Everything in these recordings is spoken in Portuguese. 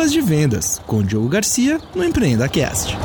Pílulas de Vendas, com Diogo Garcia no Empreenda Cast.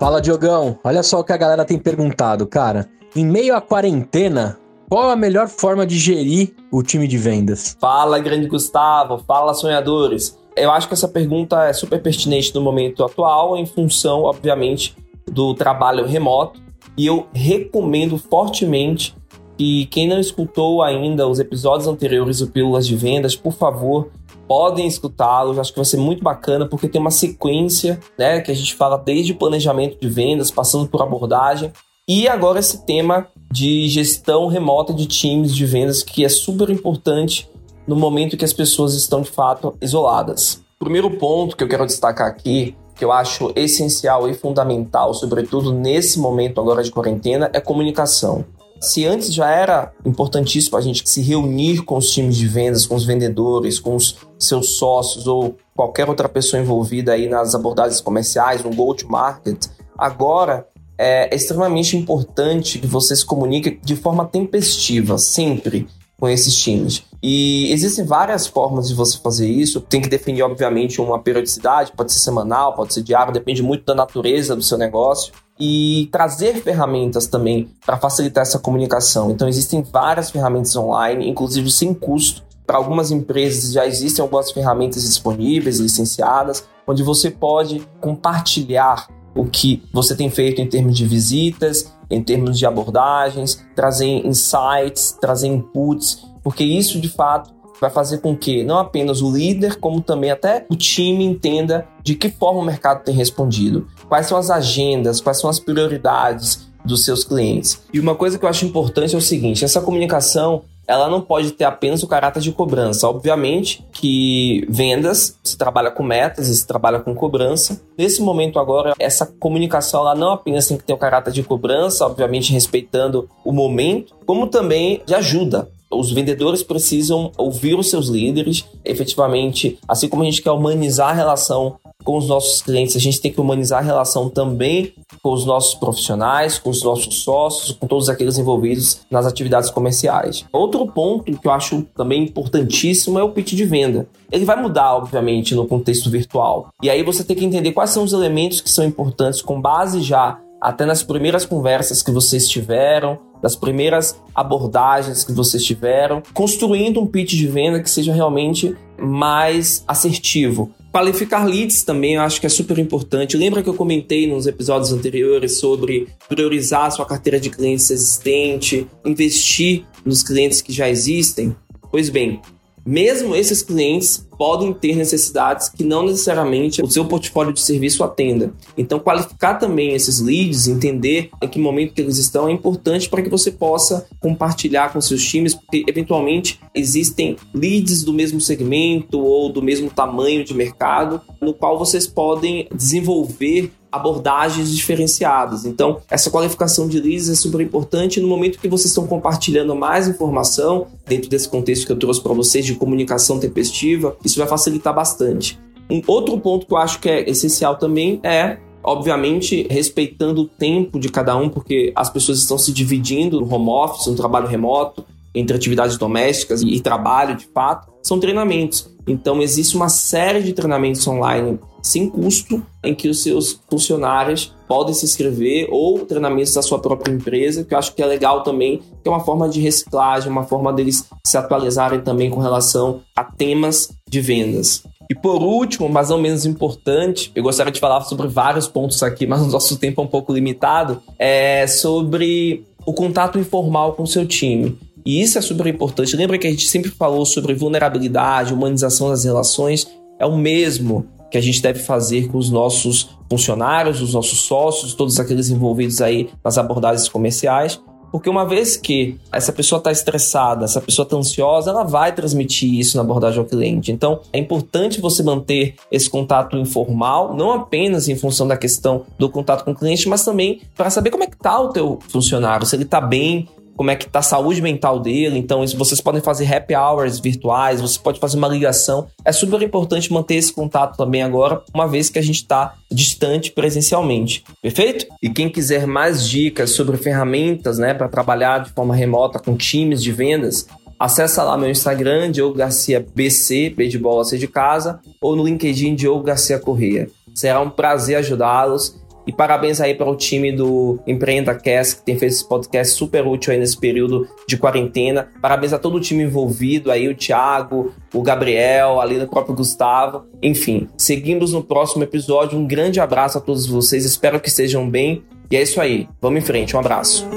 Fala, Diogão. Olha só o que a galera tem perguntado, cara. Em meio à quarentena, qual a melhor forma de gerir o time de vendas? Fala, grande Gustavo. Fala, sonhadores. Eu acho que essa pergunta é super pertinente no momento atual, em função, obviamente, do trabalho remoto. E eu recomendo fortemente que quem não escutou ainda os episódios anteriores do Pílulas de Vendas, por favor, podem escutá-los. Acho que vai ser muito bacana porque tem uma sequência, né, que a gente fala desde planejamento de vendas, passando por abordagem e agora esse tema de gestão remota de times de vendas que é super importante no momento que as pessoas estão de fato isoladas. O primeiro ponto que eu quero destacar aqui, que eu acho essencial e fundamental, sobretudo nesse momento agora de quarentena, é comunicação. Se antes já era importantíssimo a gente se reunir com os times de vendas, com os vendedores, com os seus sócios ou qualquer outra pessoa envolvida aí nas abordagens comerciais, no go-to-market, agora é extremamente importante que você se comunique de forma tempestiva, sempre com esses times. E existem várias formas de você fazer isso. Tem que definir, obviamente, uma periodicidade, pode ser semanal, pode ser diário, depende muito da natureza do seu negócio. E trazer ferramentas também para facilitar essa comunicação. Então, existem várias ferramentas online, inclusive sem custo. Para algumas empresas já existem algumas ferramentas disponíveis, licenciadas, onde você pode compartilhar o que você tem feito em termos de visitas, em termos de abordagens, trazer insights, trazer inputs, porque isso de fato vai fazer com que não apenas o líder, como também até o time entenda de que forma o mercado tem respondido, quais são as agendas, quais são as prioridades dos seus clientes. E uma coisa que eu acho importante é o seguinte: essa comunicação ela não pode ter apenas o caráter de cobrança. Obviamente que vendas, se trabalha com metas, se trabalha com cobrança. Nesse momento agora, essa comunicação ela não apenas tem que ter o caráter de cobrança, obviamente respeitando o momento, como também de ajuda. Os vendedores precisam ouvir os seus líderes, efetivamente, assim como a gente quer humanizar a relação com os nossos clientes, a gente tem que humanizar a relação também com os nossos profissionais, com os nossos sócios, com todos aqueles envolvidos nas atividades comerciais. Outro ponto que eu acho também importantíssimo é o pitch de venda. Ele vai mudar, obviamente, no contexto virtual. E aí você tem que entender quais são os elementos que são importantes com base já até nas primeiras conversas que vocês tiveram, das primeiras abordagens que vocês tiveram, construindo um pitch de venda que seja realmente mais assertivo. Qualificar leads também eu acho que é super importante. Lembra que eu comentei nos episódios anteriores sobre priorizar a sua carteira de clientes existente, investir nos clientes que já existem? Pois bem, mesmo esses clientes podem ter necessidades que não necessariamente o seu portfólio de serviço atenda. Então, qualificar também esses leads, entender em que momento que eles estão é importante para que você possa compartilhar com seus times, porque eventualmente existem leads do mesmo segmento ou do mesmo tamanho de mercado, no qual vocês podem desenvolver abordagens diferenciadas. Então, essa qualificação de leads é super importante no momento que vocês estão compartilhando mais informação dentro desse contexto que eu trouxe para vocês de comunicação tempestiva. Isso vai facilitar bastante. Um outro ponto que eu acho que é essencial também é obviamente respeitando o tempo de cada um, porque as pessoas estão se dividindo no home office, no trabalho remoto, entre atividades domésticas e trabalho de fato, são treinamentos. Então existe uma série de treinamentos online sem custo em que os seus funcionários podem se inscrever ou treinamentos da sua própria empresa, que eu acho que é legal também, que é uma forma de reciclagem, uma forma deles se atualizarem também com relação a temas de vendas. E por último, mas não menos importante, eu gostaria de falar sobre vários pontos aqui, mas o nosso tempo é um pouco limitado, é sobre o contato informal com o seu time. E isso é super importante. Lembra que a gente sempre falou sobre vulnerabilidade, humanização das relações? É o mesmo que a gente deve fazer com os nossos funcionários, os nossos sócios, todos aqueles envolvidos aí nas abordagens comerciais. Porque uma vez que essa pessoa está estressada, essa pessoa está ansiosa, ela vai transmitir isso na abordagem ao cliente. Então, é importante você manter esse contato informal, não apenas em função da questão do contato com o cliente, mas também para saber como é que está o teu funcionário, se ele está bem, como é que tá a saúde mental dele. Então, isso, vocês podem fazer happy hours virtuais, você pode fazer uma ligação. É super importante manter esse contato também agora, uma vez que a gente está distante presencialmente. Perfeito? E quem quiser mais dicas sobre ferramentas, né, para trabalhar de forma remota com times de vendas, Acessa lá meu Instagram, Diogo Garcia BC, B de bola, C de casa, ou no LinkedIn, Diogo Garcia Corrêa. Será um prazer ajudá-los. E parabéns aí para o time do Empreenda Cast, que tem feito esse podcast super útil aí nesse período de quarentena. Parabéns a todo o time envolvido aí, o Thiago, o Gabriel, ali do próprio Gustavo. Enfim, seguimos no próximo episódio. Um grande abraço a todos vocês, espero que estejam bem. E é isso aí, vamos em frente, um abraço.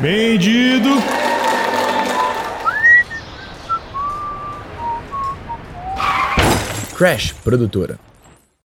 Vendido! Crash Produtora.